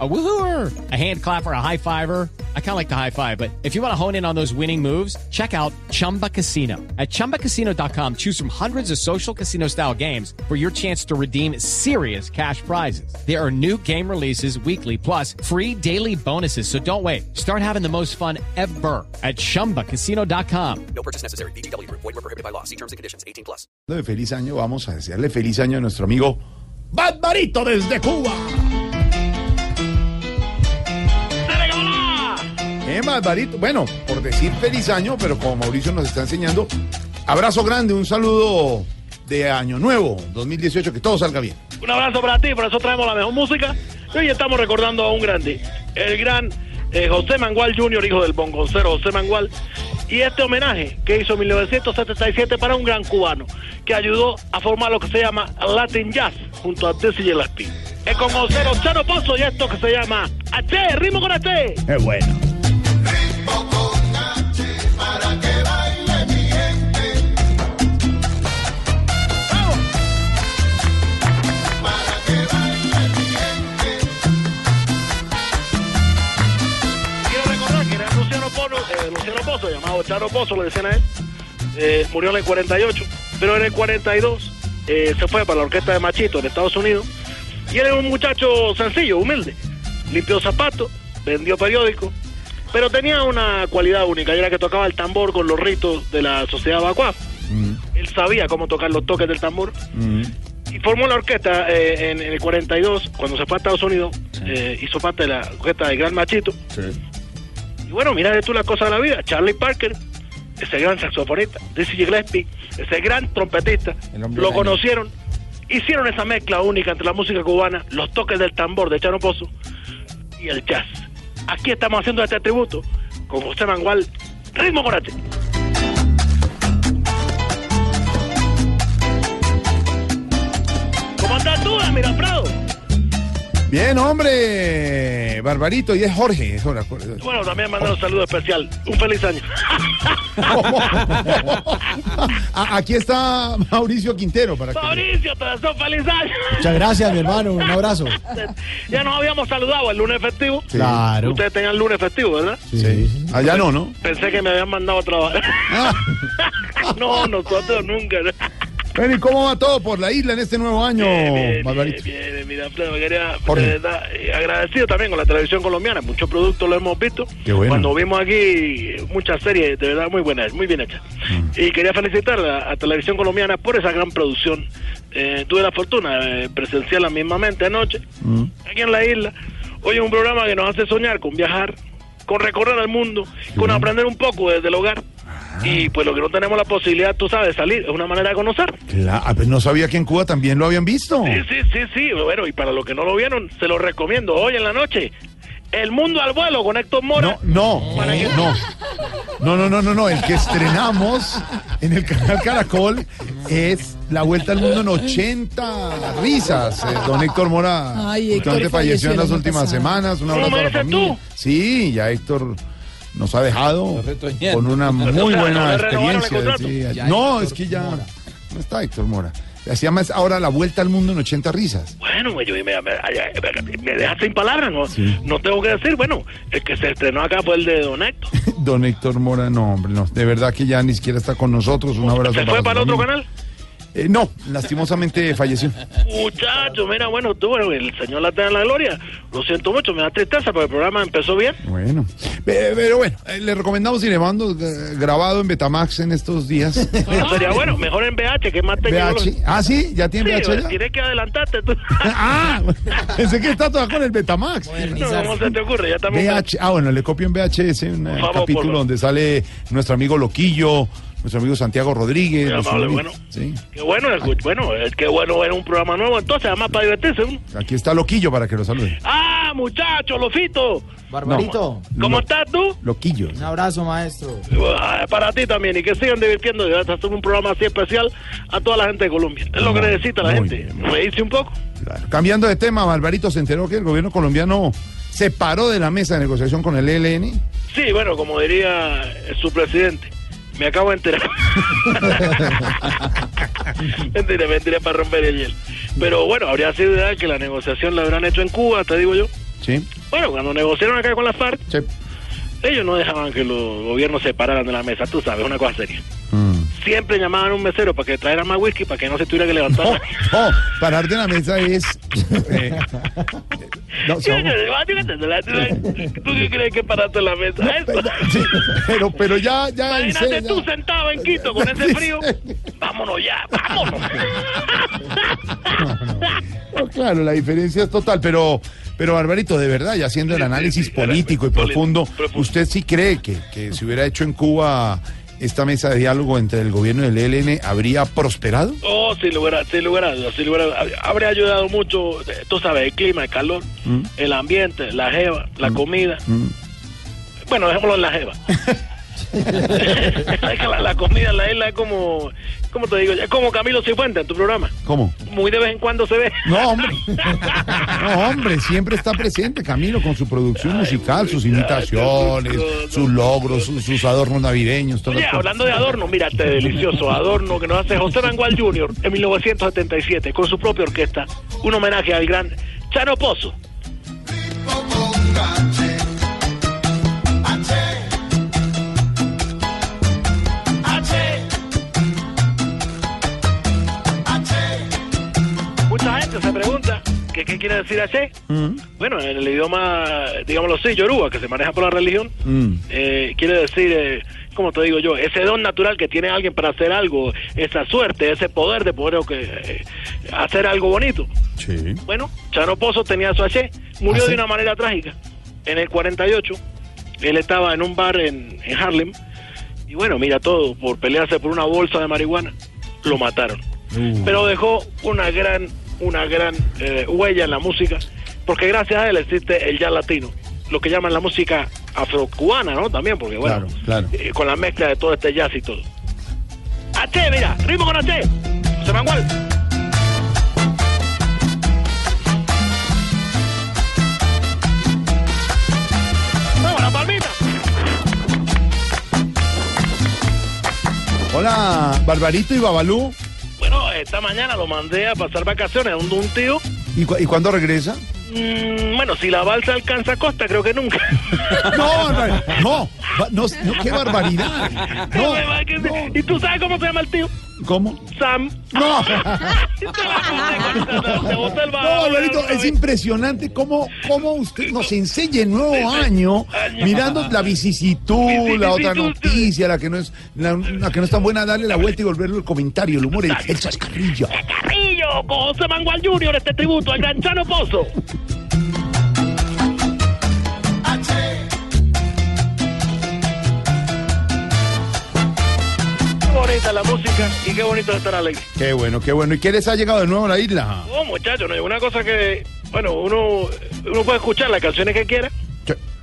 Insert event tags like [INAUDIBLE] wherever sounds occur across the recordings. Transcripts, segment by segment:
A woohooer, a hand clapper, a high fiver. I kind of like the high five, but if you want to hone in on those winning moves, check out Chumba Casino. At chumbacasino.com, choose from hundreds of social casino style games for your chance to redeem serious cash prizes. There are new game releases weekly, plus free daily bonuses. So don't wait. Start having the most fun ever at chumbacasino.com. No purchase necessary. BGW. Void were prohibited by law. See terms and conditions. 18 plus. de feliz año, vamos a desearle feliz año a nuestro amigo Barbarito desde Cuba. Bueno, por decir feliz año, pero como Mauricio nos está enseñando, abrazo grande, un saludo de año nuevo, 2018, que todo salga bien. Un abrazo para ti, por eso traemos la mejor música. Y hoy estamos recordando a un grande, el gran eh, José Mangual Jr., hijo del bongoncero José Mangual. Y este homenaje que hizo en 1977 para un gran cubano que ayudó a formar lo que se llama Latin Jazz junto a Dizzy Gillespie. Es con José Chano Pozo y esto que se llama H, ritmo con H. Es bueno. Pozo, le decían a él. Eh, murió en el 48, pero en el 42 eh, se fue para la orquesta de Machito en Estados Unidos. Y él era un muchacho sencillo, humilde. Limpió zapatos, vendió periódicos, pero tenía una cualidad única, y era que tocaba el tambor con los ritos de la sociedad vacua. Él sabía cómo tocar los toques del tambor. Y formó la orquesta eh, en, en el 42, cuando se fue a Estados Unidos, eh, hizo parte de la orquesta de Gran Machito. Y bueno, mira tú la cosa de la vida. Charlie Parker, ese gran saxofonista, Dizzy Gillespie, ese gran trompetista, lo conocieron, hicieron esa mezcla única entre la música cubana, los toques del tambor de Chano Pozo y el jazz. Aquí estamos haciendo este tributo con José Mangual, ritmo corate. ¿Cómo estás tú, Mira? Bien, hombre, Barbarito, y es Jorge. es Jorge. Bueno, también mandar un saludo especial. Un feliz año. [LAUGHS] Aquí está Mauricio Quintero para que... Mauricio, te deseo feliz año. Muchas gracias, mi hermano. Un abrazo. Ya nos habíamos saludado el lunes festivo. Claro. Ustedes tenían lunes festivo, ¿verdad? Sí. Allá no, ¿no? Pensé que me habían mandado a trabajar. Ah. [LAUGHS] no, nosotros nunca. Bueno, ¿y cómo va todo por la isla en este nuevo año, Bien, bien, bien, mira, verdad, eh, agradecido también con la televisión colombiana. Muchos productos lo hemos visto. Qué bueno. Cuando vimos aquí muchas series, de verdad, muy buenas, muy bien hechas. Mm. Y quería felicitar a, a Televisión Colombiana por esa gran producción. Eh, tuve la fortuna de presenciarla mismamente anoche, Mm. aquí en la isla. Hoy es un programa que nos hace soñar con viajar, con recorrer el mundo, con aprender un poco desde el hogar. Ah. Y pues lo que no tenemos la posibilidad, tú sabes, de salir, es una manera de conocer. Cla- ah, pues no sabía que en Cuba también lo habían visto. Sí, sí, sí, sí. Bueno, y para los que no lo vieron, se lo recomiendo hoy en la noche. El mundo al vuelo con Héctor Mora. No, no, no. No, no, no, no, no. El que estrenamos en el canal Caracol es La Vuelta al Mundo en 80 risas. Eh, don Héctor Mora Ay, Héctor falleció falleció en las últimas pasado. semanas. Un ¿Cómo abrazo a la me dices familia. tú? Sí, ya Héctor nos ha dejado con una muy buena ¿no le renovaron el experiencia. sí. No, es que ya no está Héctor Mora. Se llama ahora La Vuelta al Mundo en 80 risas. Bueno, yo, me, me, me, me dejas sin palabras, ¿no? No tengo que decir, bueno, el que se estrenó acá fue el de Don Héctor. [LAUGHS] Don Héctor Mora, no, hombre, no. De verdad que ya ni siquiera está con nosotros. Un abrazo ¿Se fue para otro canal? Eh, no, lastimosamente falleció. Muchacho, mira, bueno, tú, bueno, el Señor la tenga en la gloria. Lo siento mucho, me da tristeza, pero el programa empezó bien. Bueno, Pe- pero bueno, eh, le recomendamos y le mando eh, grabado en Betamax en estos días. [LAUGHS] Bueno, sería bueno, mejor en VH, que más VH. tecnológico. Ah, sí, ya tiene Sí, VH. ya? tienes que adelantarte tú. [LAUGHS] Ah, pensé que está todavía con el Betamax. No, ¿Cómo se te ocurre? Ya estamos... VH, ah, bueno, le copio en VHS un eh, favor, capítulo donde sale nuestro amigo Loquillo, nuestro amigo Santiago Rodríguez. Nuestro amable, bueno. Sí, Qué bueno, bueno, que bueno ver un programa nuevo, entonces, además para divertirse. aquí está Loquillo para que lo salude. Ah, muchacho, Lofito, Barbarito, ¿cómo Lo- estás tú? Loquillo. un abrazo, maestro. Ah, Para ti también, y que sigan divirtiendo, vas a hacer un programa así especial a toda la gente de Colombia. Es lo que necesita la gente, bien. reírse un poco. Claro. Cambiando de tema, Barbarito se enteró que el gobierno colombiano se paró de la mesa de negociación con el ELN. Sí, bueno, como diría su presidente, me acabo de enterar. [LAUGHS] mentira, mentira para romper el hielo. Pero bueno, habría sido ideal que la negociación la habrán hecho en Cuba, te digo yo. Sí, Bueno, cuando negociaron acá con la FARC, sí. ellos no dejaban que los gobiernos se pararan de la mesa, tú sabes, una cosa seria. Mm. Siempre llamaban a un mesero para que trajera más whisky para que no se tuviera que levantar. No, no, parar de la mesa es. eh, [LAUGHS] no, somos- ¿Tú qué crees que paraste en la mesa? Eso. sí, pero, pero ya, ya. Imagínate tú ya. sentado en Quito con ese frío. Vámonos ya, vámonos. No, claro, la diferencia es total, pero, pero Barbarito, de verdad, ya haciendo el análisis político y profundo. ¿usted sí cree que, que si hubiera hecho en Cuba esta mesa de diálogo entre el gobierno y el ELN, habría prosperado? Oh, sin lugar a, sin lugar a dudas, sin lugar a dudas. Habría ayudado mucho, eh, tú sabes, el clima, el calor, Mm. el ambiente, la jeva, la comida. Mm. Bueno, dejémoslo en la jeva. [LAUGHS] [LAUGHS] La, la comida en la isla es como, ¿cómo te digo? Es como Camilo Cifuentes en tu programa. ¿Cómo? Muy de vez en cuando se ve. No, hombre. No, hombre, siempre está presente Camilo con su producción musical, sus imitaciones, sus logros, sus, sus adornos navideños, todo Oye, hablando de adorno, mira este delicioso adorno que nos hace José Mangual Jr. en 1977 con su propia orquesta. Un homenaje al gran Chano Pozo. Qué quiere decir H. Bueno, en el idioma, digámoslo así, yoruba, que se maneja por la religión, Mm. eh, quiere decir, eh, como te digo yo, ese don natural que tiene alguien para hacer algo, esa suerte, ese poder de poder que, eh, hacer algo bonito. Sí. Bueno, Chano Pozo tenía su H, murió ¿Ah, sí? de una manera trágica. En el 48, él estaba en un bar en, en Harlem, y bueno, mira todo, por pelearse por una bolsa de marihuana, lo mataron. Uh. Pero dejó una gran, una gran eh, huella en la música, porque gracias a él existe el jazz latino, lo que llaman la música afrocubana, ¿no? También, porque bueno, Claro, claro. eh, con la mezcla de todo este jazz y todo. H, mira, ritmo con H, José Manuel. Vamos, la palmita. Hola, Barbarito y Babalú. Esta mañana lo mandé a pasar vacaciones a un, un tío. ¿Y, cu- y cuándo regresa? Mm, bueno, si la balsa alcanza a costa, creo que nunca. [LAUGHS] No, no, no, no, no, qué barbaridad. [LAUGHS] No, no. ¿Y tú sabes cómo se llama el tío? ¿Cómo? Sam. No. [LAUGHS] No, otra es impresionante cómo, cómo usted nos enseña el nuevo año, mirando la vicisitud, la otra noticia, la que no es, la, la que no es tan buena, darle la vuelta y volverle el comentario, el humor, el, el chascarrillo. Con José Mangual Jr., este tributo al gran Chano Pozo. Qué bonita la música y qué bonito es estar alegre. Qué bueno, qué bueno. ¿Y qué les ha llegado de nuevo a la isla? Oh, muchachos, no hay una cosa que, bueno, uno, uno puede escuchar las canciones que quiera.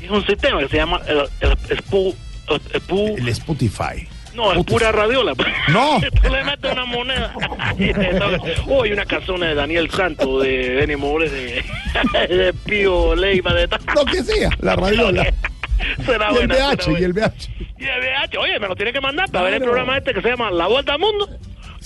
Es un sistema que se llama el, el, Spu- el Spu- El Spotify. No, es pura radiola. No. Tú [LAUGHS] le metes una moneda. y toca. Oh, y una canción de Daniel Santos, de Benny More, de, [LAUGHS] de Pío Leiva, de tal. Lo que sea, la radiola. [LAUGHS] Será Y el buena, será BH, y buena. el BH. Y el VH, oye, me lo tiene que mandar para ver el programa este que se llama La Vuelta al Mundo.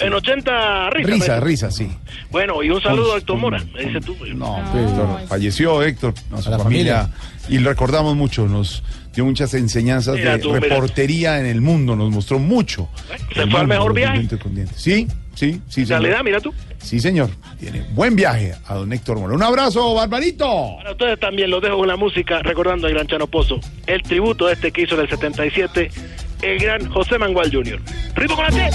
En 80 risas. Risa, risa, sí. Bueno, y un saludo a Héctor Mora, me dice tú. No, pues, Héctor, falleció Héctor, a su A familia, y lo recordamos mucho, nos dio muchas enseñanzas Mira de tú, mira. reportería en el mundo, nos mostró mucho. Se El fue al mejor viaje. Sí, sí, sí, realidad, mira tú. Sí, señor. Tiene buen viaje a don Héctor Mora. Un abrazo, Barbarito. Para ustedes también los dejo con la música, recordando al gran Chano Pozo. El tributo este que hizo en el 77, el gran José Mangual Jr. ¡Ritmo con la T!